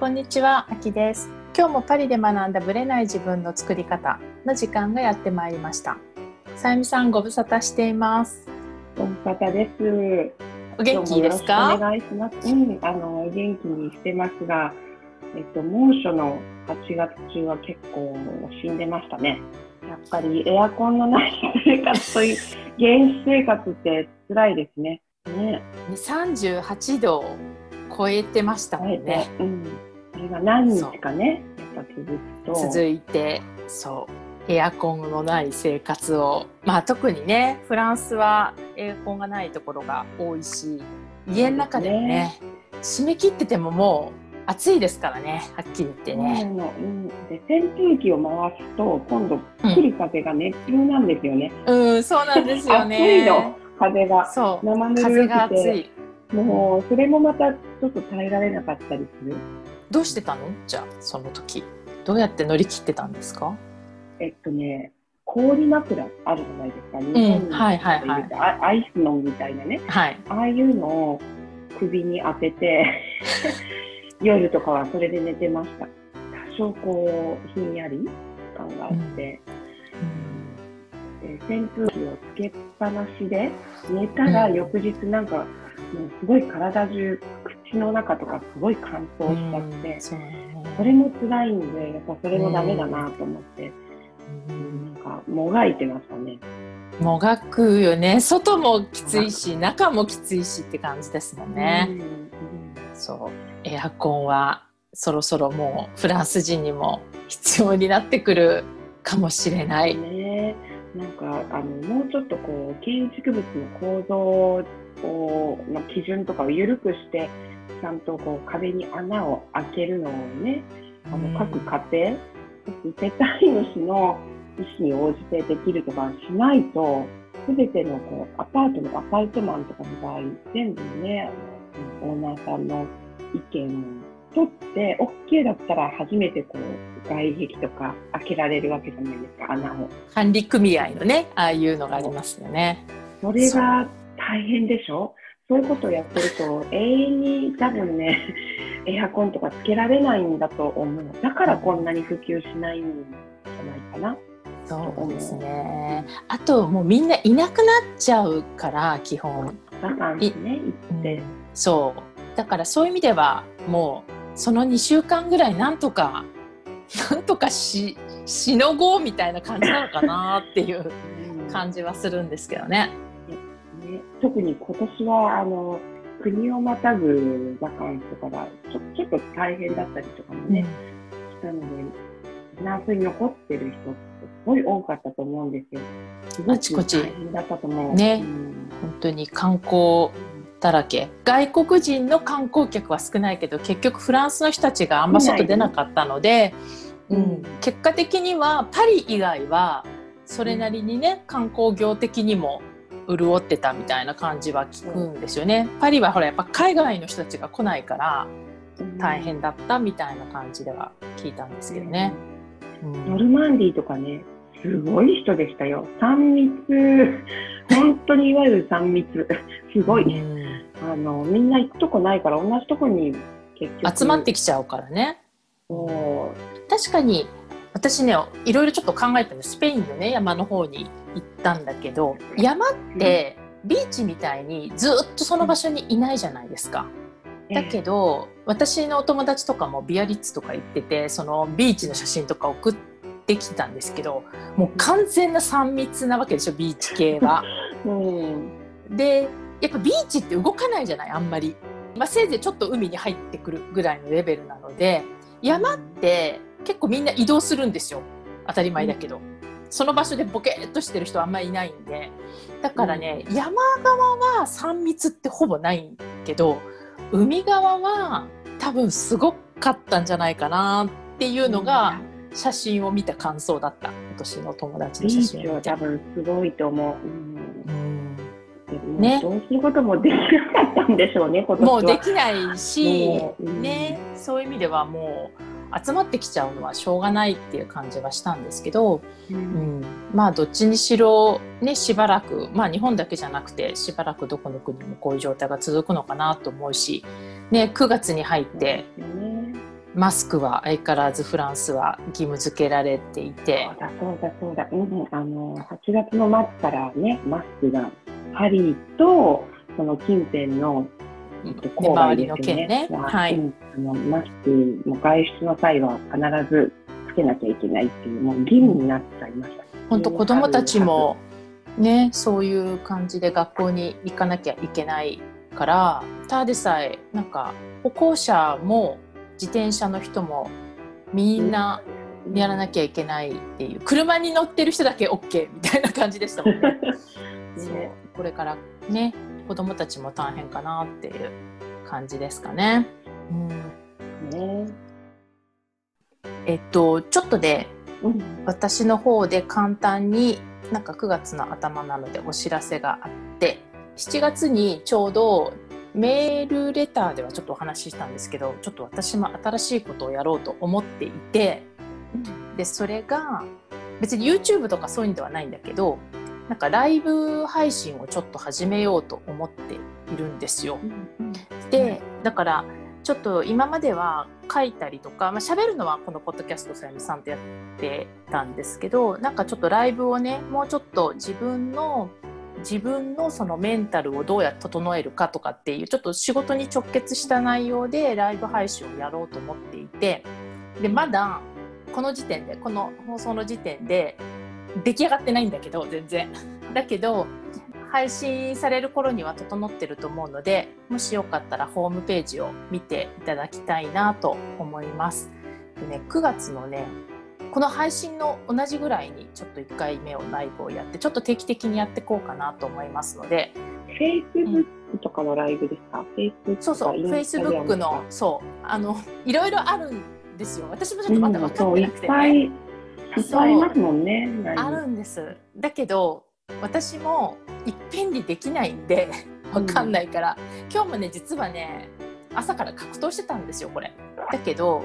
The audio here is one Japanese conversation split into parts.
こんにちは、あきです。今日もパリで学んだブレない自分の作り方の時間がやってまいりました。さゆみさん、ご無沙汰しています。ご無沙汰です。お元気ですか？お願いします。うん、あの元気にしてますが、えっと猛暑の8月中は結構死んでましたね。やっぱりエアコンのない生活という原始生活って辛いですね。ね、?38 度を超えてましたもんね。うん、それが何日かね、やっぱ続くと。続いて、そう。エアコンのない生活を、まあ特にね、フランスはエアコンがないところが多いし、家の中でもね、締め切っててももう暑いですからね、はっきり言ってね。のうん、で扇風機を回すと今度来る風が熱風なんですよね。うん、そうなんですよね。暑いの風がそう。生ぬ風るくてが暑い。もうそれもまたちょっと耐えられなかったりする。どうしてたの？じゃあその時どうやって乗り切ってたんですか？えっとね氷枕あるじゃないですか。日本にはいはいはいあアイスノンみたいなね。はいああいうのを首に当てて 夜とかはそれで寝てました。多少こうひんやり感があって。で扇風機をつけっぱなしで寝たらうん翌日なんか、もうすごい体中口の中とかすごい乾燥しちゃって、そね。それも辛いんでやっぱそれもダメだなと思って、なんかもがいてましたね。もがくよね。外もきついし中もきついしって感じですもんね、うん。うん。そう。エアコンはそろそろもうフランス人にも必要になってくるかもしれない、ね。なんかあのもうちょっとこう建築物の構造をの基準とかを緩くしてちゃんとこう壁に穴を開けるのをねあの各家庭、世帯主の意思に応じてできるとかしないと、すべてのこうアパートのアパートマンとかの場合、全部ね、オーナーさんの意見を取って、OK だったら初めてこう外壁とか開けられるわけじゃないですか、穴を。管理組合のねああいうのがありますよねそれが大変でしょ？そういうことをやってると、永遠に多分ね、エアコンとかつけられないんだと思う。だからこんなに普及しないんじゃないかな。そうですねあともうみんないなくなっちゃうから基本バカンスね、行って。そうだからそういう意味ではもうその2週間ぐらいなんとかなんとかししのごうみたいな感じなのかなっていううん感じはするんですけどね。ね、特に今年はあの国をまたぐバカンスとかがちょちょっと大変だったりとかもね、したので、フランスに残ってる人ってすごい多かったと思うんですよ。すごくあちこち。大変だったと思う。ね。うん。本当に観光だらけ。外国人の観光客は少ないけど結局フランスの人たちがあんま外出なかったので、ううんん、結果的にはパリ以外はそれなりにね観光業的にも潤ってたみたいな感じは聞くんですよね。パリはほらやっぱ海外の人たちが来ないから大変だったみたいな感じでは聞いたんですけどね。うんノルマンディーとかね、すごい人でしたよ。3密、本当にいわゆる3密、すごい。うんあのみんな行くとこないから、同じとこに結局集まってきちゃうからね。そ確かに私ねいろいろちょっと考えたのスペインのね山の方に行ったんだけど山ってビーチみたいにずっとその場所にいないじゃないですか。うだけど私のお友達とかもビアリッツとか行っててそのビーチの写真とか送ってきたんですけどもう完全な3密なわけでしょビーチ系は。うん でやっぱビーチって動かないじゃないあんまり、まあ、せいぜいちょっと海に入ってくるぐらいのレベルなので山って結構みんな移動するんですよ。当たり前だけど、その場所でボケーっとしてる人はあんまりいないんで。だからね、山側は3密ってほぼないんけど海側は多分すごかったんじゃないかなっていうのが写真を見た感想だった。私の友達のビ写真を多。分すごいと思う。うん。ね。どうすることもできなかったんでしょうね。もうできないし、もううん。ね、そういう意味ではもう集まってきちゃうのはしょうがないっていう感じはしたんですけど、ううん。ん、まあどっちにしろ、ね、しばらく、まあ、日本だけじゃなくてしばらくどこの国もこういう状態が続くのかなと思うし、ね、9月に入ってマスクは相変わらずフランスは義務付けられていて。そうだそうだそうだ、うん、あの8月の末からねマスクがパリとその近辺のえっと郊外ですよね。ははい。うん。あのマスクも外出の際は必ずつけなきゃいけないっていうもう義務になっちゃいました。本当子どもたちもねそういう感じで学校に行かなきゃいけないからただでさえなんか歩行者も自転車の人もみんなやらなきゃいけないっていう車に乗ってる人だけ OK みたいな感じでしたもんね。ねこれからね子どもたちも大変かなっていう感じですかね。うん。ね。えっとちょっとでうん。私の方で簡単になんか9月の頭なのでお知らせがあって7月にちょうどメールレターではちょっとお話ししたんですけどちょっと私も新しいことをやろうと思っていてでそれが別に YouTube とかそういうのではないんだけどなんかライブ配信をちょっと始めようと思っているんですよ。でだからちょっと今までは書いたりとか、まあ喋るのはこのポッドキャストさゆみさんとやってたんですけどなんかちょっとライブをねもうちょっと自分の自分のそのメンタルをどうやって整えるかとかっていうちょっと仕事に直結した内容でライブ配信をやろうと思っていてでまだこの時点でこの放送の時点で出来上がってないんだけど全然。だけど配信される頃には整ってると思うのでもしよかったらホームページを見ていただきたいなと思います。でね、9月のねこの配信の同じぐらいにちょっと1回目をライブをやってちょっと定期的にやっていこうかなと思いますので。Facebook とかのライブですか、Facebook そうそう Facebook のそうあのいろいろあるんですよ。私もちょっとまだ分かってなくて、っぱいねいっぱいありますもんね。あるんです。だけど私もいっぺんにできないんでわかんないから、今日もね実はね朝から格闘してたんですよこれ。だけど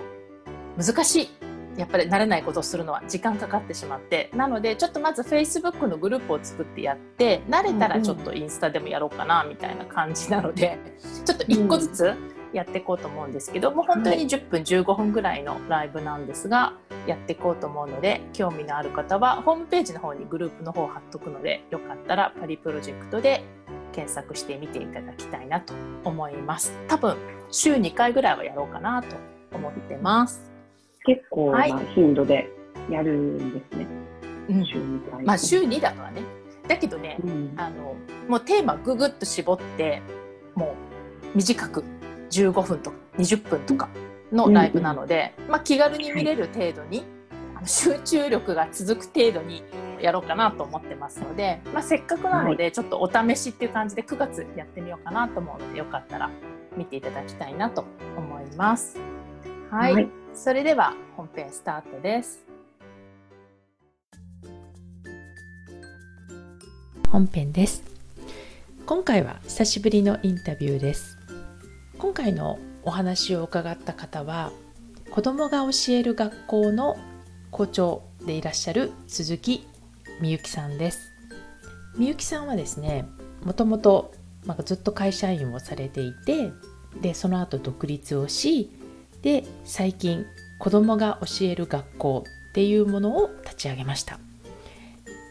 難しい。やっぱり慣れないことをするのは時間かかってしまって。なのでちょっとまず Facebook のグループを作ってやって慣れたらちょっとインスタでもやろうかなみたいな感じなのでちょっと1個ずつやっていこうと思うんですけどもう本当に10分15分ぐらいのライブなんですがやっていこうと思うので興味のある方はホームページの方にグループの方を貼っとくのでよかったらパリプロジェクトで検索してみていただきたいなと思います。多分週2回ぐらいはやろうかなと思ってます、結構はい。な頻度でやるんですね。うん。週に回。まあ週2だからね。だけどねうん。あのもうテーマぐぐっと絞ってもう短く15分とか20分とかのライブなので、まあ、気軽に見れる程度に、あの集中力が続く程度にやろうかなと思ってますので、まあ、せっかくなのでちょっとお試しっていう感じで9月やってみようかなと思うのでよかったら見ていただきたいなと思います。はい、はいそれでは本編スタートです。本編です。今回は久しぶりのインタビューです。今回のお話を伺った方は子どもが教える学校の校長でいらっしゃる鈴木みゆきさんです。みゆきさんはですねもともとずっと会社員をされていてでその後独立をしで最近子どもが教える学校っていうものを立ち上げました。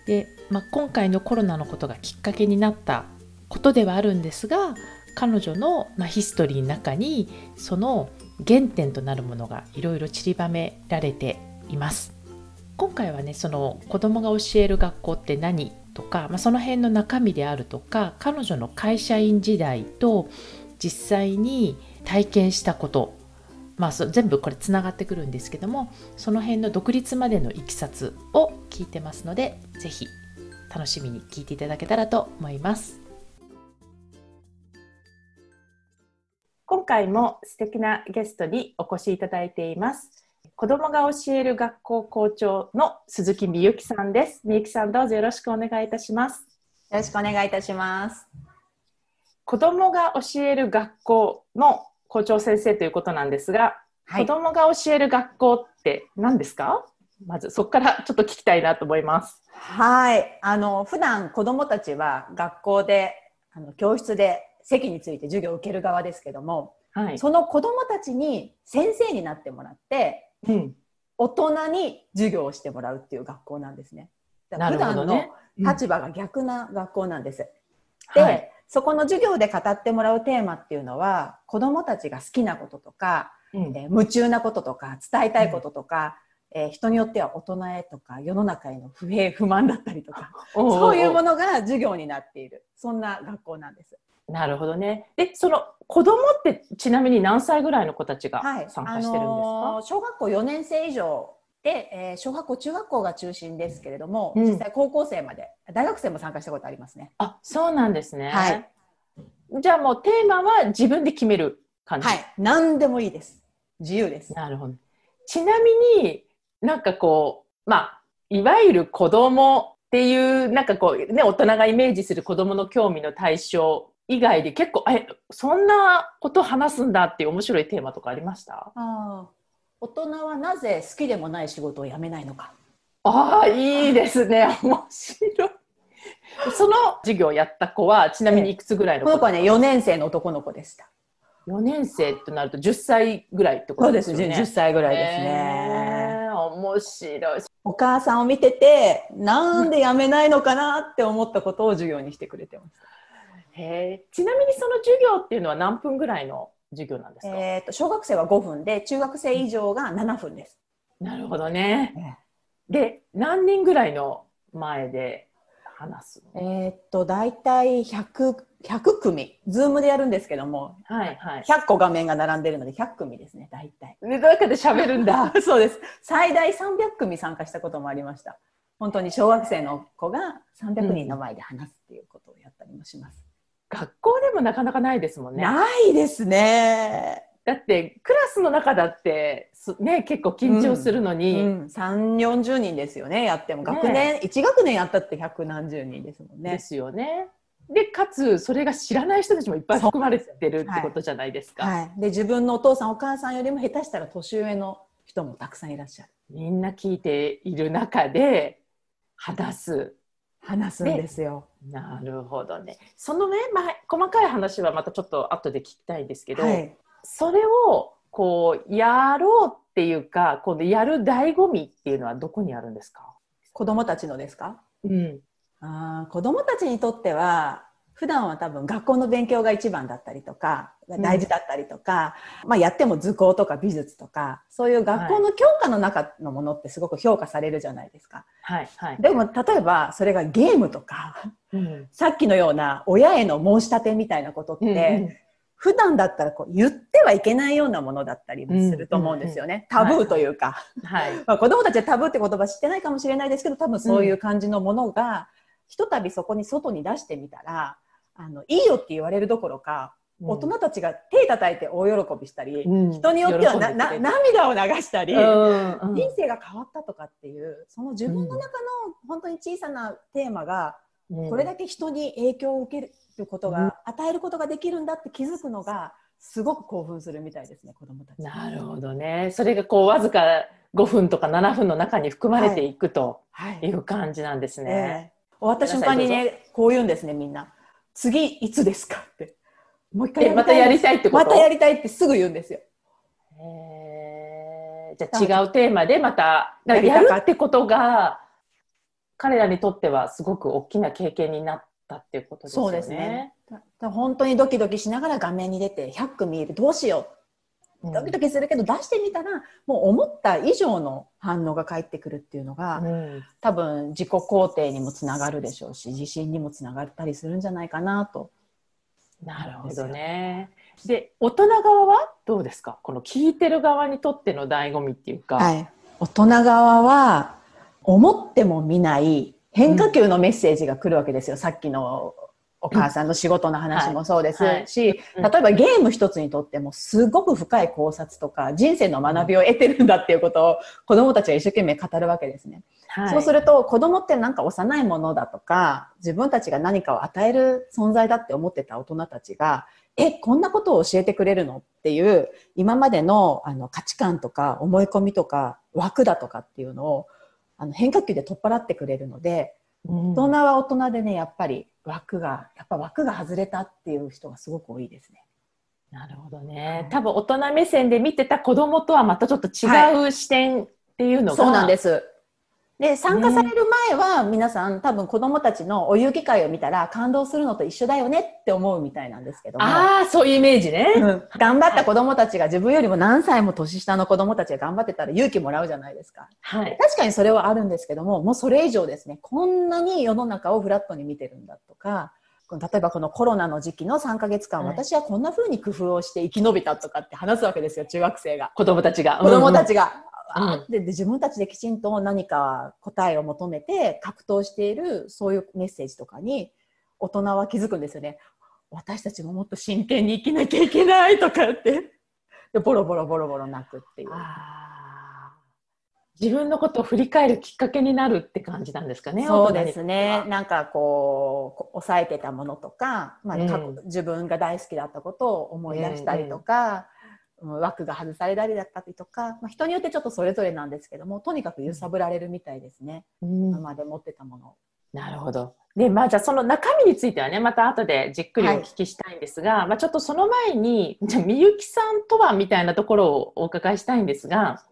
で、まあ、今回のコロナのことがきっかけになったことではあるんですが彼女の、まあ、ヒストリーの中にその原点となるものがいろいろ散りばめられています。今回はねその子供が教える学校って何とか、まあ、その辺の中身であるとか彼女の会社員時代と実際に体験したことまあ、全部これつながってくるんですけどもその辺の独立までのいきさつを聞いてますのでぜひ楽しみに聞いていただけたらと思います今回も素敵なゲストにお越しいただいています子どもが教える学校校長の鈴木みゆきさんですみゆきさんどうぞよろしくお願いいたしますよろしくお願いいたします。子どもが教える学校の校長先生ということなんですがはい子。供が教える学校って何ですか？まずそこからちょっと聞きたいなと思います。はい。あの、普段子供たちは学校で、あの、教室で席について授業を受ける側ですけども、はい。その子どもたちに先生になってもらってうん。大人に授業をしてもらうっていう学校なんですね。だから普段の立場が逆な学校なんです。で、はい。そこの授業で語ってもらうテーマっていうのは子どもたちが好きなこととか、うんえー夢中なこととか伝えたいこととか、えー人によっては大人へとか世の中への不平不満だったりとかそういうものが授業になっているそんな学校なんです。なるほどね。で、その子供ってちなみに何歳ぐらいの子たちがはい、参加してるんですか、あのー小学校4年生以上で、えー小学校中学校が中心ですけれども、うん実際高校生まで大学生も参加したことありますね。あ、そうなんですね。はい。じゃあもうテーマは自分で決める感じ。はい、何でもいいです。自由です。なるほど。ちなみになんかこう、まあ、いわゆる子供っていう、なんかこう、ね、大人がイメージする子供の興味の対象以外で結構、え、そんなこと話すんだっていう面白いテーマとかありました？あー大人はなぜ好きでもない仕事を辞めないのか。ああ、いいですね。面白い。その授業をやった子は、ちなみにいくつぐらいのこの子はね、4年生の男の子でした。4年生ってなると10歳ぐらいってことですよね。10歳ぐらいですえね。ー面白い。お母さんを見てて、なんで辞めないのかなって思ったことを授業にしてくれてます。へーちなみにその授業っていうのは何分ぐらいの授業なんですか、えー、と小学生は5分で中学生以上が7分です。なるほどね。で、何人ぐらいの前で話すの？えーっと大体 100, 100組、ズームでやるんですけども、はいはい。100個画面が並んでるので100組ですね、大体。で、どうやって喋るんだ？そうです。最大300組参加したこともありました。本当に小学生の子が300人の前で話すっていうことをやったりもします。学校でもなかなかないですもんね。ないですね。だって、クラスの中だって、すね、結構緊張するのうに、ん、3、40人ですよね、やっても。ね学年、1学年やったって100何十人ですもんね。ですよね。で、かつ、それが知らない人たちもいっぱい含まれてるってことじゃないですか。はい。で、自分のお父さん、お母さんよりも下手したら年上の人もたくさんいらっしゃる。みんな聞いている中で、話す。話すんですよ。なるほどね。そのね、まあ、細かい話はまたちょっと後で聞きたいんですけど、はい。それをこうやろうっていうか、このやる醍醐味っていうのはどこにあるんですか？子供たちのですか？うん。あー子供たちにとっては普段は多分学校の勉強が一番だったりとか大事だったりとか、まあ、やっても図工とか美術とかそういう学校の教科の中のものってすごく評価されるじゃないですか。はいはい。でも例えばそれがゲームとかうん。さっきのような親への申し立てみたいなことって、うん普段だったらこう言ってはいけないようなものだったりもすると思うんですよね。タブーというか。はい。まあ、子供たちはタブーって言葉知ってないかもしれないですけど多分そういう感じのものが、ひとたびそこに外に出してみたらあのいいよって言われるどころか、大人たちが手叩いて大喜びしたり、うん。人によってはなな涙を流したり、うんうん。人生が変わったとかっていうその自分の中の本当に小さなテーマが、うん。これだけ人に影響を受けることが、与えることができるんだって気づくのがすごく興奮するみたいですね子供たち。なるほどね。それがこうわずか5分とか7分の中に含まれていくとはい。い。う感じなんですね。ええ。終わった瞬間にね、こう言うんですね、みんな。次、いつですか？って。もう一回えまたやりたいってこと？またやりたいってすぐ言うんですよ。へーじゃあ違うテーマでまたややりたかっるってことが彼らにとってはすごく大きな経験になったっていうことですよね。そうですね。本当にドキドキしながら画面に出て、100組いる、どうしようんう。ドキドキするけど、出してみたら、もう思った以上の反応が返ってくるっていうのが、うん多分自己肯定にもつながるでしょうし、自信にもつながったりするんじゃないかなと。なるほどね。で大人側はどうですか？この聞いてる側にとっての醍醐味っていうか。はい、大人側は思っても見ない変化球のメッセージが来るわけですよ、さっきのお母さんの仕事の話もそうですし、例えばゲーム一つにとってもすごく深い考察とか人生の学びを得てるんだっていうことを子どもたちが一生懸命語るわけですね。はい。そうすると子供ってなんか幼いものだとか自分たちが何かを与える存在だって思ってた大人たちがえこんなことを教えてくれるのっていう今までのあの価値観とか思い込みとか枠だとかっていうのをあの変化球で取っ払ってくれるのでうん大人は大人でねやっぱり枠がやっぱ枠が外れたっていう人がすごく多いですね。なるほどね。多分大人目線で見てた子供とはまたちょっと違う視点っていうのが、そうなんです。で、参加される前は、皆さん多分子供たちのお遊戯会を見たら感動するのと一緒だよねって思うみたいなんですけども。ああ、そういうイメージね。うん頑張った子供たちが自分よりも何歳も年下の子供たちが頑張ってたら勇気もらうじゃないですか。はい。確かにそれはあるんですけども、もうそれ以上ですね、こんなに世の中をフラットに見てるんだとか、例えばこのコロナの時期の3ヶ月間、はい私はこんな風に工夫をして生き延びたとかって話すわけですよ、中学生が。子供たちが。子供たち。ちが。うんで自分たちできちんと何か答えを求めて格闘しているそういうメッセージとかに大人は気づくんですよね。私たちももっと真剣に生きなきゃいけないとかって。でボロボロボロボロ泣くっていう。自分のことを振り返るきっかけになるって感じなんですかね。そうです大ね。なんかこう、こ抑えてたものとか、まあ、うん自分が大好きだったことを思い出したりとか、うん枠が外されたりだったりとか、まあ、人によってちょっとそれぞれなんですけども、とにかく揺さぶられるみたいですね。うん今まで持ってたものを。なるほど。で、まあじゃあその中身についてはね、また後でじっくりお聞きしたいんですが、まあちょっとその前に、じゃあみゆきさんとはみたいなところをお伺いしたいんですが、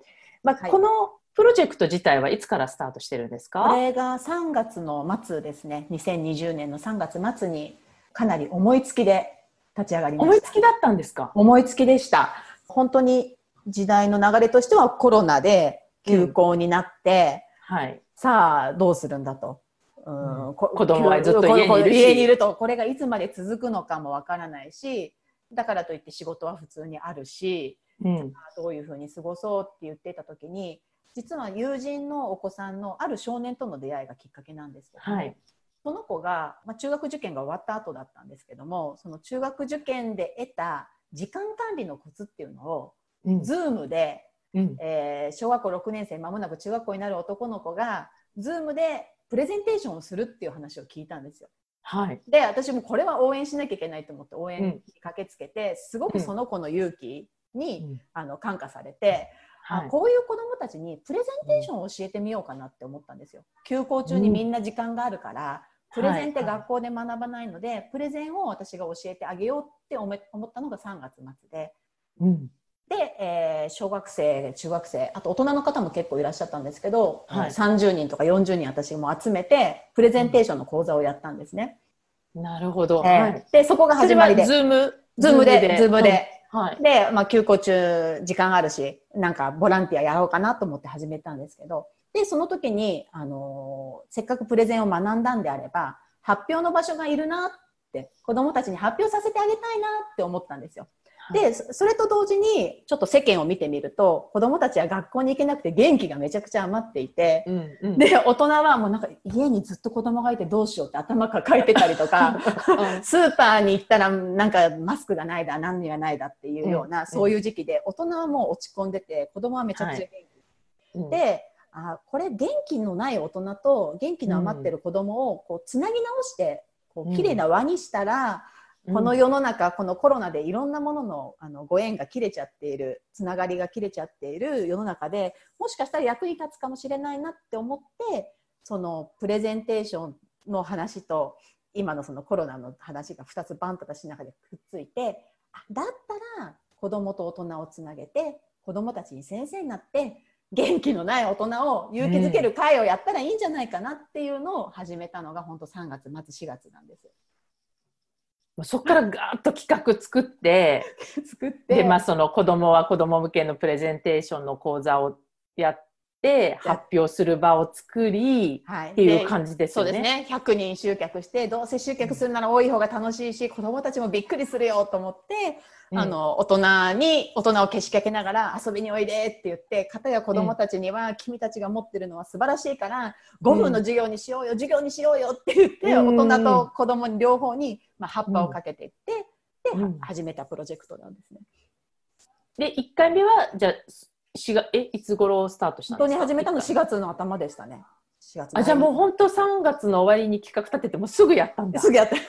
まあはいこのプロジェクト自体はいつからスタートしてるんですか？これが3月の末ですね。2020年の3月末にかなり思いつきで立ち上がりました。思いつきだったんですか？思いつきでした。本当に時代の流れとしてはコロナで休校になって、はい。さあどうするんだと。うんこ子供はずっと家にいるしこ家にいるとこれがいつまで続くのかもわからないしだからといって仕事は普通にあるしうん。どういうふうに過ごそうって言ってた時に実は友人のお子さんのある少年との出会いがきっかけなんですけども、はい。その子が、まあ、中学受験が終わった後だったんですけどもその中学受験で得た時間管理のコツっていうのをうん。Zoom で、うん。えー小学校6年生まもなく中学校になる男の子が Zoom でプレゼンテーションをするっていう話を聞いたんですよ。はい。で私もこれは応援しなきゃいけないと思って応援うんに駆けつけて、すごくその子の勇気に、うんあの感化されて、はいあこういう子どもたちにプレゼンテーションを教えてみようかなって思ったんですよ。休校中にみんな時間があるから、プレゼンって学校で学ばないので、プレゼンを私が教えてあげようって思ったのが3月末で。うん。で、えー小学生、中学生、あと大人の方も結構いらっしゃったんですけど、はい30人とか40人私も集めて、プレゼンテーションの講座をやったんですね。なるほど。えーはい。で、そこが始まりで。 Zoom？Zoom で、 Zoom で。はい。で、まあ、休校中、時間あるし、なんかボランティアやろうかなと思って始めたんですけど、で、その時に、あのーせっかくプレゼンを学んだんであれば、発表の場所がいるなって、子どもたちに発表させてあげたいなって思ったんですよ。で、そそれと同時に、ちょっと世間を見てみると、子供たちは学校に行けなくて元気がめちゃくちゃ余っていて、うんうん。で、大人はもうなんか家にずっと子供がいてどうしようって頭抱えてたりとか、うん。スーパーに行ったらなんかマスクがないだ何がないだっていうような、うんそういう時期で大人はもう落ち込んでて子供はめちゃくちゃ元気、うん。であこれ元気のない大人と元気の余ってる子供をこうつなぎ直してこううん。綺麗な輪にしたら、この世の中このコロナでいろんなもののあのご縁が切れちゃっているつながりが切れちゃっている世の中でもしかしたら役に立つかもしれないなって思ってそのプレゼンテーションの話と今のそのコロナの話が2つバンと私の中でくっついてだったら子供と大人をつなげて子供たちに先生になって元気のない大人を勇気づける会をやったらいいんじゃないかなっていうのを始めたのが本当3月末4月なんです。そこからガーッと企画作って、作って。で、まあ、その子供は子供向けのプレゼンテーションの講座をやって、発表する場を作り、はい、っていうで感じですよね。そうですね。100人集客してどうせ集客するなら多い方が楽しいし子どもたちもびっくりするよと思って、うん。あの大人に大人をけしかけながら遊びにおいでって言って片や子どもたちには、君たちが持ってるのは素晴らしいから5分の授業にしようよ、授業にしようよって言って、うん。大人と子どもに両方に、まあ、葉っぱをかけていって、で、うん。始めたプロジェクトなんですね。で、1回目は、じゃあ、しがえ、いつ頃スタートしたん本ですか？当に始めたの4一回月の頭でしたね。4月のあ、じゃあもう本当3月の終わりに企画立てて、もうすぐやったんだ。すぐやって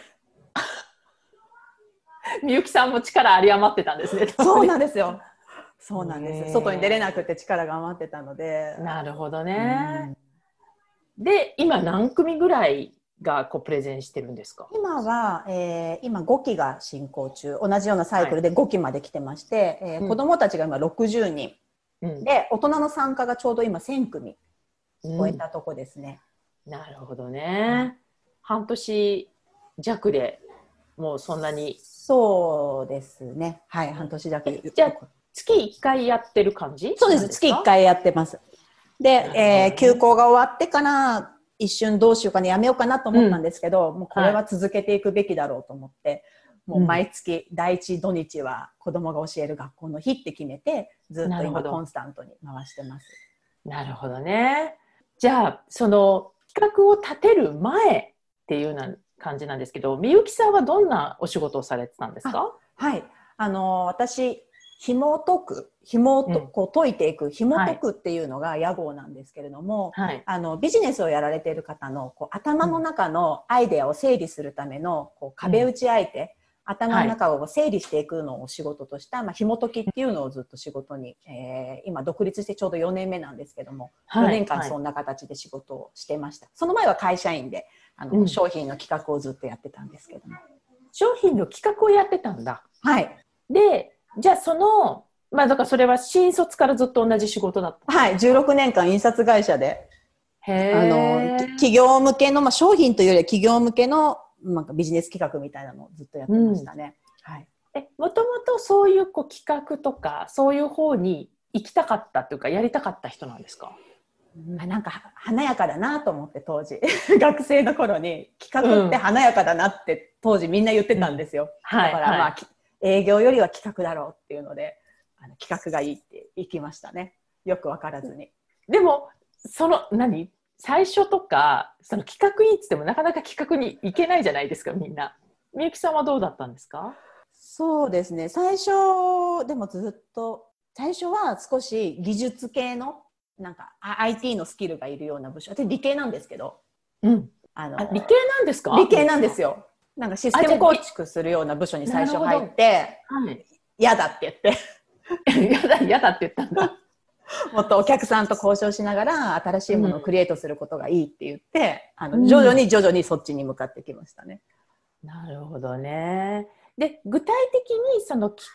みゆきさんも力あり余ってたんですね。そうなんですよ。そうなんです。外に出れなくて力が余ってたので。なるほどね。で、今何組ぐらいがこうプレゼンしてるんですか？今は、えー今5期が進行中同じようなサイクルで5期まで来てまして、えーうん子どもたちが今60人うん。で大人の参加がちょうど今1000組うん超えたとこですね。なるほどね。半年弱でもうそんなに。そうですね。はい半年弱。えじゃあ月1回やってる感じそうです。月1。回やってます。で、えね。ー休校が終わってから一瞬どうしようかなやめようかなと思ったんですけど、もうこれは続けていくべきだろうと思って、もう毎月第一土日は子供が教える学校の日って決めてずっと今コンスタントに回してます。なるほどね。じゃあその企画を立てる前っていうな感じなんですけど、みゆきさんはどんなお仕事をされてたんですか？はい、あの私紐解く紐と、うんこう解いていく紐解くっていうのが屋号なんですけれども、はい。あのビジネスをやられている方のこう頭の中のアイデアを整理するためのこう壁打ち相手、頭の中を整理していくのを仕事とした、まあ、紐解きっていうのをずっと仕事に、えー今独立してちょうど4年目なんですけども、はい4年間そんな形で仕事をしてました、その前は会社員であの、うん。商品の企画をずっとやってたんですけども。商品の企画をやってたんだ。はい、で、じゃあそのまあだからそれは新卒からずっと同じ仕事だった。はい、16年間印刷会社でへあのー企業向けの、まあ、商品というよりは企業向けの、まあ、ビジネス企画みたいなのをずっとやってましたね。はい。えもともとそういうこう企画とかそういう方に行きたかったというかやりたかった人なんですか？まあ、なんかは華やかだなと思って当時。学生の頃に企画って華やかだなって当時みんな言ってたんですよ、はいだからまあ、き営業よりは企画だろうっていうのであの企画がいいって行きましたね。よく分からずに。でもその何？最初とかその企画いいっつってもなかなか企画に行けないじゃないですかみんな。みゆきさんはどうだったんですか？そうですね。最初でもずっと最初は少し技術系のなんかあ IT のスキルがいるような部署。で理系なんですけど。うん、あのあ理系なんですか？理系なんですよ。なんかシステム構築するような部署に最初入ってはい。嫌だって言って。やだ、やだって言ったんだ。もっとお客さんと交渉しながら新しいものをクリエイトすることがいいって言って、あうんの徐々に徐々にそっちに向かってきましたね。なるほどね。で、具体的にその企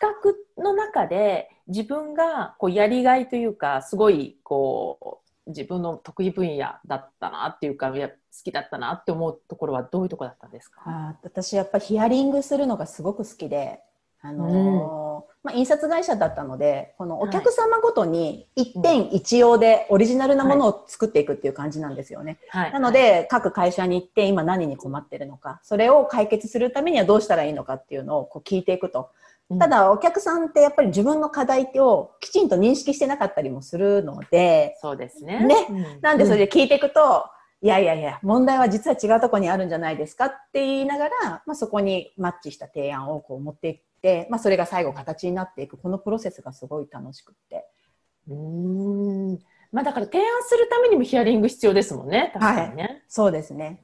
画の中で自分がこうやりがいというか、すごいこう自分の得意分野だったなっていうか、いや好きだったなって思うところはどういうところだったんですか？あー私やっぱりヒアリングするのがすごく好きで、あのーまあ、印刷会社だったのでこのお客様ごとに一点一用でオリジナルなものを作っていくっていう感じなんですよね。はい。なので各会社に行って今何に困ってるのかそれを解決するためにはどうしたらいいのかっていうのをこう聞いていくと。うんた、だお客さんってやっぱり自分の課題をきちんと認識してなかったりもするのでそうですね。ねうんなんでそれで聞いていくと、いやいやいや問題は実は違うところにあるんじゃないですかって言いながら、まあ、そこにマッチした提案をこう持っていって、まあ、それが最後形になっていくこのプロセスがすごい楽しくって。うーん。まあだから提案するためにもヒアリング必要ですもんね。確かにね。そうですね。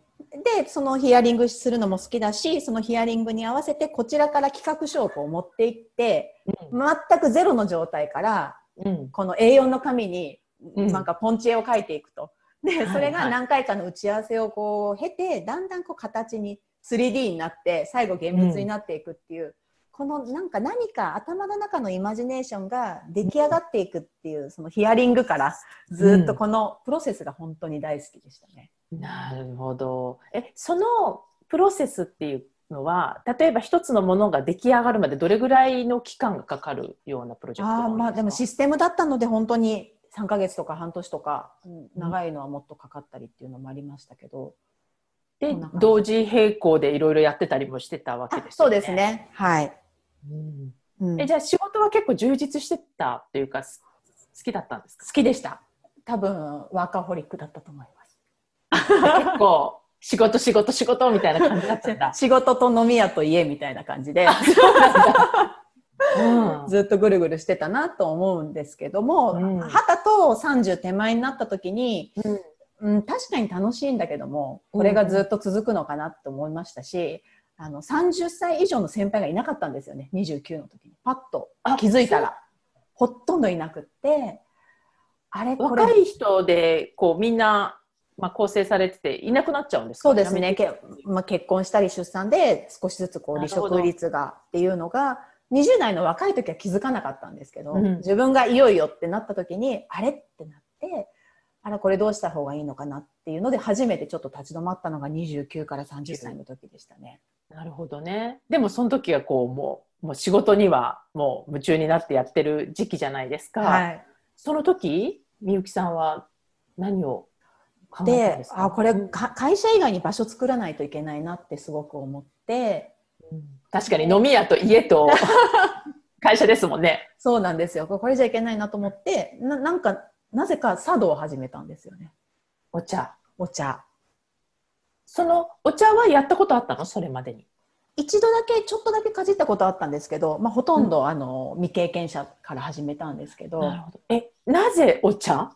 で、そのヒアリングするのも好きだし、そのヒアリングに合わせてこちらから企画書をこう持っていって、全くゼロの状態から、うん。この A4 の紙にうんなんかポンチ絵を描いていくと。で、それがはいはい何回かの打ち合わせをこう経て、だんだんこう形に 3D になって、最後現物になっていくっていう、このなんか何か頭の中のイマジネーションが出来上がっていくっていう、そのヒアリングからずっとこのプロセスが本当に大好きでしたね。なるほど。え、そのプロセスっていうのは、例えば一つのものが出来上がるまでどれぐらいの期間がかかるようなプロジェクトあまあでもシステムだったので本当に3ヶ月とか半年とか、うん長いのはもっとかかったりっていうのもありましたけど、で同時並行でいろいろやってたりもしてたわけですよね。そうです。ねはい、うん。うんえじゃあ仕事は結構充実してたっていうかす好きだったんですか？好きでした。多分ワーカーホリックだったと思います。結構仕事仕事仕事みたいな感じだったんだ。仕事と飲み屋と家みたいな感じで。うんずっとぐるぐるしてたなと思うんですけども、うん。二十と30手前になった時に、うん、確かに楽しいんだけどもこれがずっと続くのかなと思いましたし、あの30歳以上の先輩がいなかったんですよね29の時に。パッとあ気づいたら。ほとんどいなくってあれ若い人でこうみんなまあ、構成されてていなくなっちゃうんですか？そうですね。けまあ、結婚したり出産で少しずつこう離職率がっていうのが、20代の若い時は気づかなかったんですけど、うん。自分がいよいよってなった時に、あれってなって、あら、これどうした方がいいのかなっていうので、初めてちょっと立ち止まったのが29から30歳の時でしたね。なるほどね。でもその時はこうもうもう仕事にはもう夢中になってやってる時期じゃないですか。はい。その時みゆきさんは何を考えたんでですか？あこれか会社以外に場所作らないといけないなってすごく思ってうん確かに飲み屋と家と 会社ですもんね。そうなんですよこれじゃいけないなと思ってななんかなぜか茶道を始めたんですよねお茶。お茶そのお茶はやったことあったの？それまでに。一度だけちょっとだけかじったことあったんですけど、まあ、ほとんど、あの未経験者から始めたんですけどな。え、なぜお茶？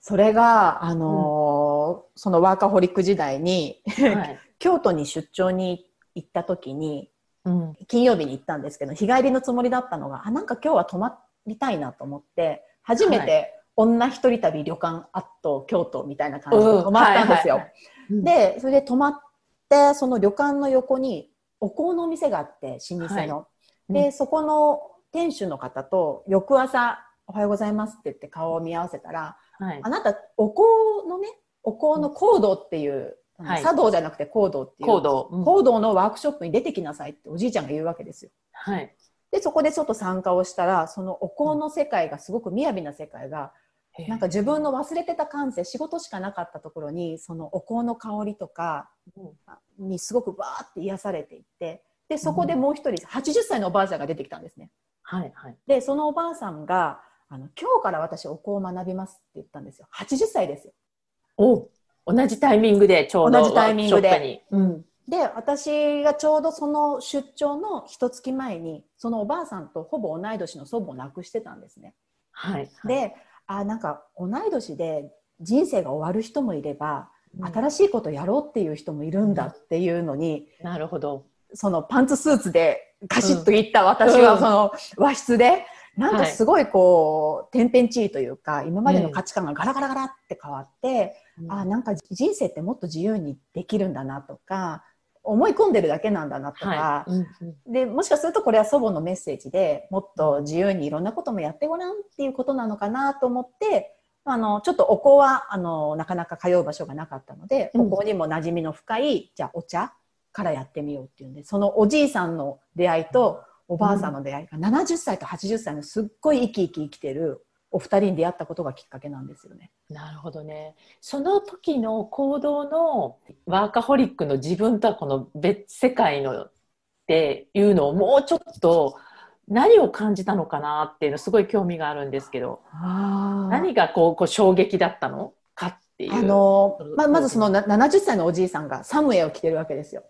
それが、あのーそのワーカホリック時代にはい。京都に出張に行った時にうん。金曜日に行ったんですけど日帰りのつもりだったのがあなんか今日は泊まりたいなと思って初めはて女一人旅旅館アット京都みたいな感じで泊まったんですよ。うん、でそれで泊まってその旅館の横にお香のお店があって老舗の。はいで、うんそこの店主の方と翌朝「おはようございます」って言って顔を見合わせたらはいあ。なたお香のねお香の香道っていう、はい茶道じゃなくて香道っていうコード。うん香道のワークショップに出てきなさいっておじいちゃんが言うわけですよ。はい。でそこでちょっと参加をしたらそのお香の世界がすごく雅な世界がなんか自分の忘れてた感性仕事しかなかったところにそのお香の香りとかにすごくバーって癒されていってでそこでもう一人80歳のおばあちゃんが出てきたんですね。はいはい。でそのおばあさんがあの今日から私お香を学びますって言ったんですよ80歳ですよ。お同じタイミングでちょうど同じタイミングでワークショップに。で私がちょうどその出張の一月前にそのおばあさんとほぼ同い年の祖母を亡くしてたんですね。はい。であなんか同い年で人生が終わる人もいれば、うん。新しいことやろうっていう人もいるんだっていうのに、なるほど。そのパンツスーツでガシッといった私はうん。その和室で、なんかすごいこう天変地異というか今までの価値観がガラガラガラって変わって、あなんか人生ってもっと自由にできるんだなとか思い込んでるだけなんだなとか、はい。でもしかするとこれは祖母のメッセージでもっと自由にいろんなこともやってごらんっていうことなのかなと思ってあのちょっとお香はあのなかなか通う場所がなかったので、うん。お香にも馴染みの深いじゃあお茶からやってみようっていうんでそのおじいさんの出会いとおばあさんの出会いが70歳と80歳のすっごい生き生き生きてるお二人に出会ったことがきっかけなんですよね。なるほどね。その時の行動のワーカホリックの自分とはこの別世界のっていうのをもうちょっと何を感じたのかなっていうのすごい興味があるんですけど、何がこうこう衝撃だったのかっていう。あのうんままずそのな70歳のおじいさんがサムエを着てるわけですよ。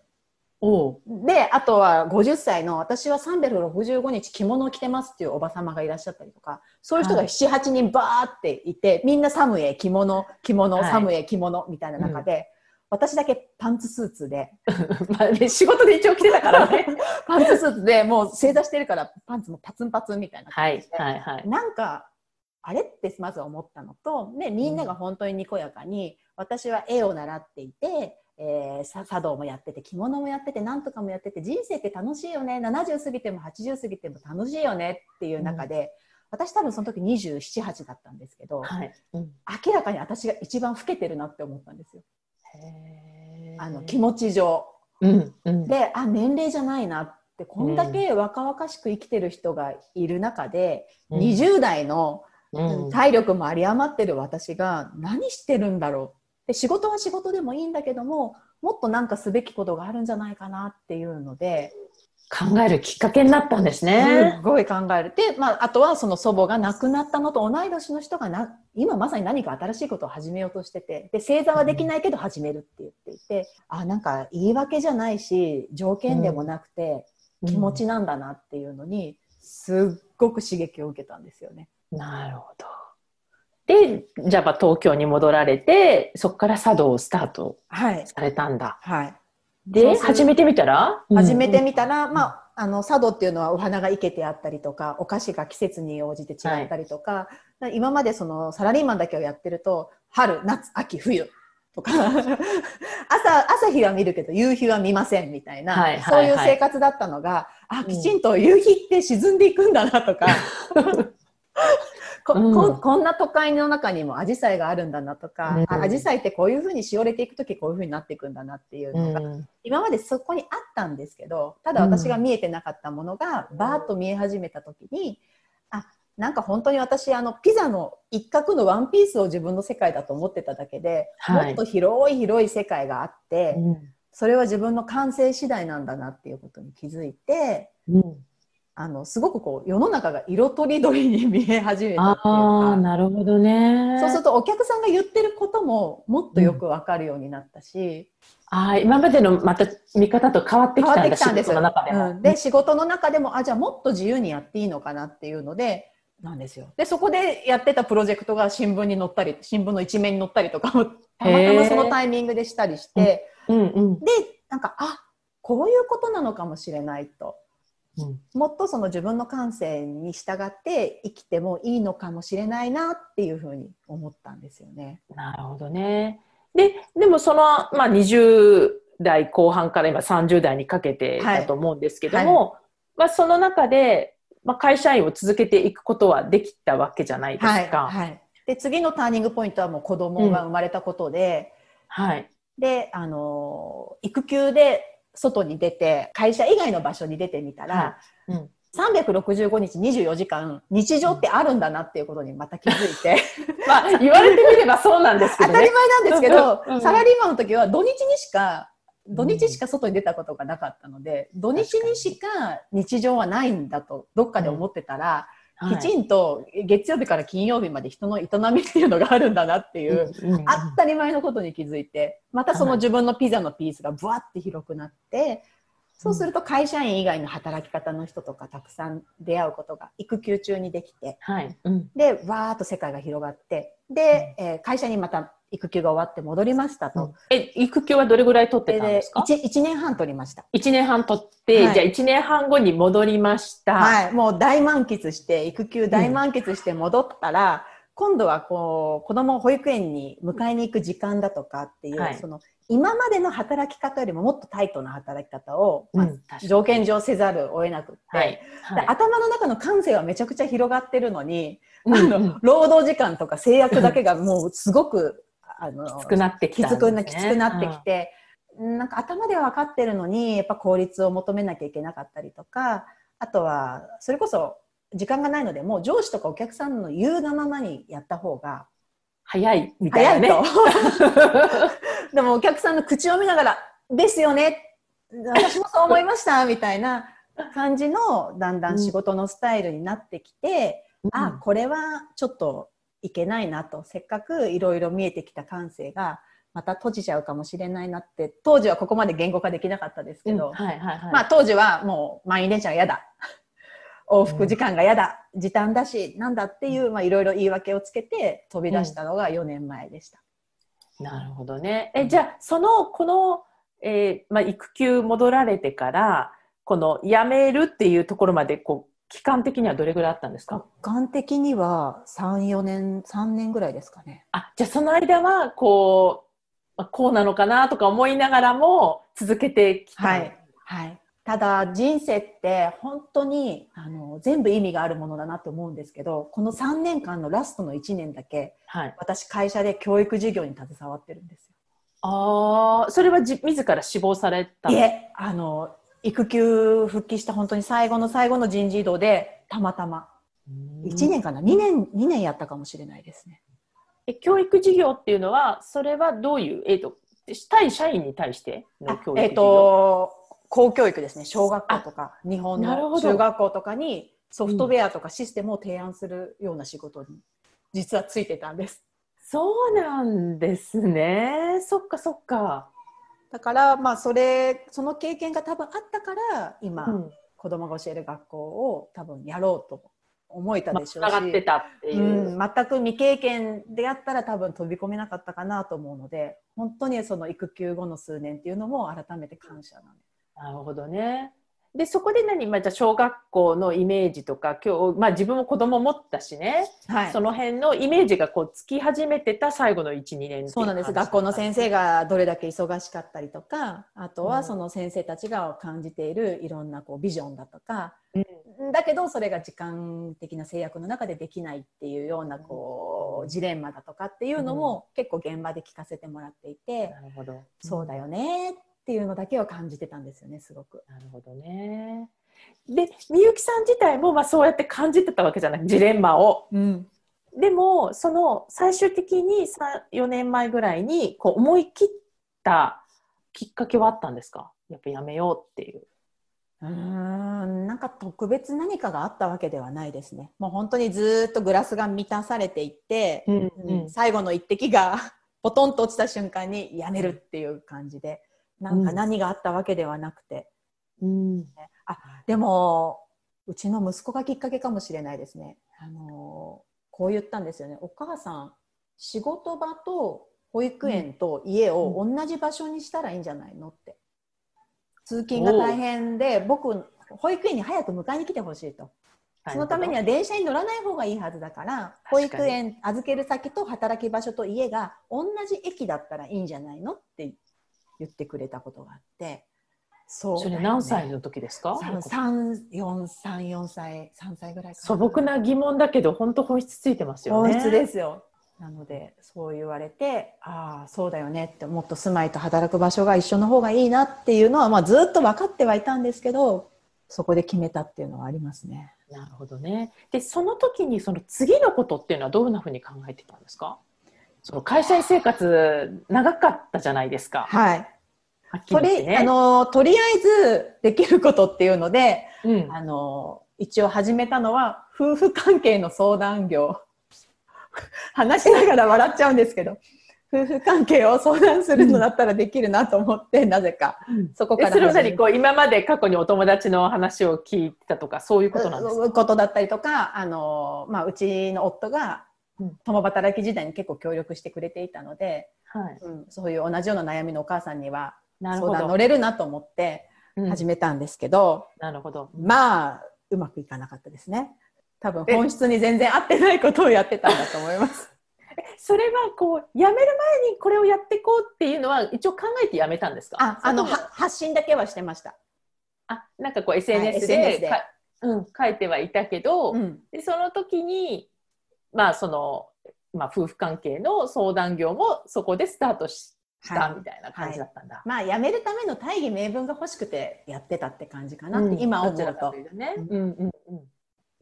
で、あとは50歳の私は365日着物を着てますっていうおば様がいらっしゃったりとか、そういう人がはい。7、8人バーっていて、みんなサムエ着物、着物、はい。サムエ着物みたいな中で、私だけパンツスーツで、まあね、仕事で一応来てたからね。パンツスーツでもう正座してるからパンツもパツンパツンみたいなはい感じで、はいはい。なんか、あれってまず思ったのと、で、みんなが本当ににこやかに、私は絵を習っていて、えーさ茶道もやってて着物もやってて何とかもやってて人生って楽しいよね。70過ぎても80過ぎても楽しいよねっていう中で、私多分その時278だったんですけど、はい。うん。明らかに私が一番老けてるなって思ったんですよ。あの気持ち上。うんうん。であ年齢じゃないなってこんだけ若々しく生きてる人がいる中で、うん。20代のうん体力も有り余ってる私が何してるんだろうで仕事は仕事でもいいんだけどももっとなんかすべきことがあるんじゃないかなっていうので考えるきっかけになったんですすね。ごい考えるで、まあ、あとはその祖母が亡くなったのと同い年の人がな今まさに何か新しいことを始めようとしててで正座はできないけど始めるって言っていてあなんか言い訳じゃないし条件でもなくて気持ちなんだなっていうのにすっごく刺激を受けたんですよね。なるほど。で、じゃあまあ東京に戻られて、そこから茶道をスタートはい、されたんだ。はい。そうで、始めてみたら？始めてみたら、まあ、あの茶道っていうのはお花が生けてあったりとかお菓子が季節に応じて違ったりとか、今までそのサラリーマンだけをやってると春夏秋冬とか 朝朝日は見るけど夕日は見ませんみたいな、はいはいそういうはい生活だったのが、あうん。きちんと夕日って沈んでいくんだなとか、こうん。ここんな都会の中にもアジサイがあるんだなとか、うん。あアジサイってこういうふうにしおれていく時こういうふうになっていくんだなっていうのが、うん。今までそこにあったんですけどただ私が見えてなかったものが、バーッと見え始めた時にあなんか本当に私あのピザの一角のワンピースを自分の世界だと思ってただけで、はい。もっと広い広い世界があって、うん。それは自分の感性次第なんだなっていうことに気づいてうんあのすごくこう世の中が色とりどりに見え始めたっていうか。なるほどね。そうするとお客さんが言ってることももっとよくわかるようになったし、ああ、今までのまた見方と変わってきたんだ、ってきたんです。仕事の中でも。うん。で仕事の中でもあじゃあもっと自由にやっていいのかなっていうのでなんですよ。でそこでやってたプロジェクトが新聞に載ったり新聞の一面に載ったりとかもたまたまそのタイミングでしたりして、うんうんでなんかあこういうことなのかもしれないと。うんもっとその自分の感性に従って生きてもいいのかもしれないなっていうふうに思ったんですよね。なるほどね。で、でもその、まあ、20代後半から今30代にかけてだと思うんですけども、まあ、その中で、まあ、会社員を続けていくことはできたわけじゃないですはいか。はい、で次のターニングポイントはもう子供が生まれたことで、はい。で、あのー育休で外に出て、会社以外の場所に出てみたら、はい。うん。365日24時間、日常ってあるんだなっていうことにまた気づいて、まあ、言われてみればそうなんですけ当たりどね。前なんですけど、うんサラリーマンの時は土日にしか、土日しか外に出たことがなかったので、土日にしか日常はないんだと、どっかで思ってたら、きちんんと月曜日から金曜日まで人の営みっていうのがあるんだなっていう、当たり前のことに気づいてまたその自分のピザのピースがブワッて広くなってそうすると会社員以外の働き方の人とかたくさん出会うことが育休中にできてはい。うん。でわーっと世界が広がってで、えー会社にまた育休が終わって戻りましたと。え、育休はどれぐらい取ってたんですか？1, 1年半取りました。1年半取って、はい。じゃあ1年半後に戻りました。はい、もう大満喫して育休大満喫して戻ったら、今度はこう子供を保育園に迎えに行く時間だとかっていう、はい。その今までの働き方よりももっとタイトな働き方を、まあ条件上せざるを得なくって、はい。ではい。頭の中の感性はめちゃくちゃ広がってるのに、うん。あの労働時間とか制約だけがもうすごくあのきつくなってきね、きつくなってきて、なんか頭では分かってるのにやっぱ効率を求めなきゃいけなかったりとかあとはそれこそ時間がないのでもう上司とかお客さんの言うがままにやった方が早いみたいな早いね。と。でもお客さんの口を見ながら「ですよね。私もそう思いました」みたいな感じのだんだん仕事のスタイルになってきて、あこれはちょっといけないなと。せっかくいろいろ見えてきた感性がまた閉じちゃうかもしれないなって当時はここまで言語化できなかったですけど、うんはいはいはい。まあ当時はもう満員電車が嫌だ往復時間が嫌だ、時短だしなんだっていうまあいろいろ言い訳をつけて飛び出したのが4年前でした。なるほどね。え、じゃあ、その、この、えーまあ、育休戻られてから、この辞めるっていうところまで、こう、期間的にはどれぐらいあったんですか？客観的には34年3年ぐらいですかね。あ、じゃあその間は、こう、まあこうなのかなとか思いながらも続けてきた。はい。はい。ただ人生って本当にあの全部意味があるものだなと思うんですけどこの3年間のラストの1年だけはい。私会社で教育事業に携わってるんですああ、それはじ自ら志望された？よ。いえあの育休復帰した本当に最後の最後の人事異動でたまたまうん1年かな？2年2年やったかもしれないですね。え教育事業っていうのは、それはどういう、えっ、と、対社員に対してのあ教育事業？えっ、と公教育ですね小学校とか日本の中学校とかにソフトウェアとかシステムを提案するような仕事に実はついてたんです。そうなんですね。そっかそっか。だからまあそれその経験が多分あったから今、うん。子供が教える学校を多分やろうと思えたまあ、でしょうし、ってたっていう。うん、全く未経験でやったら多分飛び込めなかったかなと思うので本当にその育休後の数年っていうのも改めて感謝なのなるほどね。で、そこで何、まあ、じゃあ小学校のイメージとか、今日、まあ自分も子供持ったしね、はい。その辺のイメージがこうつき始めてた最後の1、2年そうなんです。学校の先生が。がどれだけ忙しかったりとか、あとうん。はその先生たちが感じているいろんなこうビジョンだとか、うん。だけどそれが時間的な制約の中でできないっていうようなこうジレンマだとかっていうのも結構現場で聞かせてもらっていて、なるほど。そうだよねっていうのだけを感じてたんですよね、すごく。なるほどね。で、みゆきさん自体もまあそうやって感じてたわけじゃない、ジレンマを。うん。でも、その最終的に3 4年前ぐらいにこう思い切ったきっかけはあったんですか？やっぱやめようっていう。うーんなんか特別何かがあったわけではないですね。もう本当にずっとグラスが満たされていって、うんうん最後の一滴が ポトンと落ちた瞬間にやめるっていう感じで、なんか何があったわけではなくて。うん。でも、うちの息子がきっかけかもしれないですね。あのこう言ったんですよね。お母さん、仕事場と保育園と家を同じ場所にしたらいいんじゃないのって。通勤が大変で、僕、保育園に早く迎えに来てほしいと。そのためには電車に乗らない方がいいはずだから、保育園預ける先と働き場所と家が同じ駅だったらいいんじゃないのって言ってくれたことがあって、そうね何歳の時ですか？三四三四歳三歳ぐらいか素朴な疑問だけど本当本質ついてますよね。本質ですよ。なのでそう言われてああそうだよねってもっと住まいと働く場所が一緒の方がいいなっていうのは、まあ、ずっと分かってはいたんですけどそこで決めたっていうのはありますね。なるほどね。で、その時にその次のことっていうのはどんなふうに考えてたんですか？その会社員生活長かったじゃないですか。はい。はっきとり、り言ってね。あのとりあえずできることっていうのでうん、あの一応始めたのは夫婦関係の相談業。話しながら笑っちゃうんですけど夫婦関係を相談するのだったらできるなと思って、なぜか。そこかえそれはこう今まで過去にお友達の話を聞いてたとかそういうことなんですか？うことだったりとかあの、まあ、うちの夫がうん共働き時代に結構協力してくれていたので、はい。うん、そういう同じような悩みのお母さんにはなるほど。相談乗。れるなと思ってうん始めたんですけど、なるほど。まあうまくいかなかったですね。多分本質に全然合ってないことをやってたんだと思います。それはこう辞める前にこれをやっていこうっていうのは一応考えて辞めたんですか？ああのは発信だけはしてました、あなんかこう SNS で,、はい SNS で。かうん、書いてはいたけど、うん、でその時にまあその、まあ、夫婦関係の相談業もそこでスタートししたはいみたいな感じだったんだ。まあ辞めるための大義名分が欲しくてやってたって感じかなって、うん今思うとうとね。うん。うんうんうん、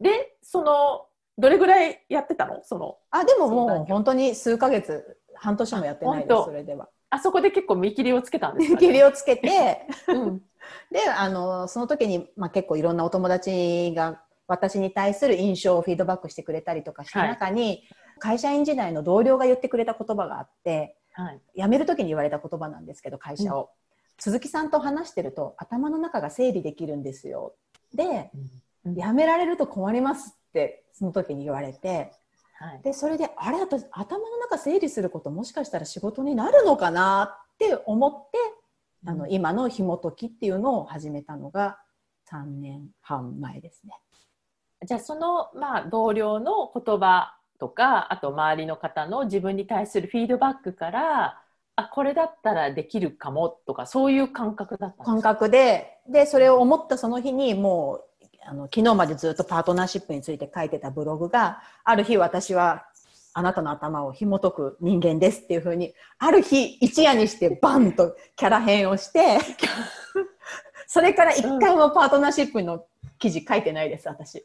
でそのどれぐらいやってたの？そのあでももう本当に数ヶ月半年もやってないですそれでは。あそこで結構見切りをつけたんですか、切りをつけて。うん。であのその時に、まあ、結構いろんなお友達が私に対する印象をフィードバックしてくれたりとかした中に、会社員時代の同僚が言ってくれた言葉があってはい。辞める時に言われた言葉なんですけど会社を、鈴木さんと話してると頭の中が整理できるんですよでうん。辞められると困りますってその時に言われてはい。でそれであれ私頭の中整理することもしかしたら仕事になるのかなって思ってあの今の紐解きっていうのを始めたのが3年半前ですね。じゃあその、まあ、同僚の言葉とかあと周りの方の自分に対するフィードバックからあこれだったらできるかもとかそういう感覚だった感覚ででそれを思ったその日にもうあの昨日までずっとパートナーシップについて書いてたブログがある日私はあなたの頭を紐解く人間ですっていうふうにある日一夜にしてバンとキャラ変をして それから一回もパートナーシップの記事書いてないです私。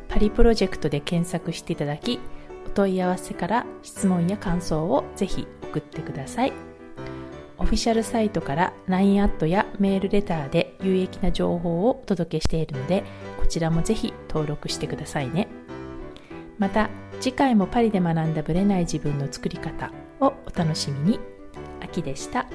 パリプロジェクトで検索していただきお問い合わせから質問や感想をぜひ送ってください。オフィシャルサイトから LINE アットやメールレターで有益な情報をお届けしているので、こちらもぜひ登録してくださいね。また、次回もパリで学んだブレない自分の作り方をお楽しみに。秋でした。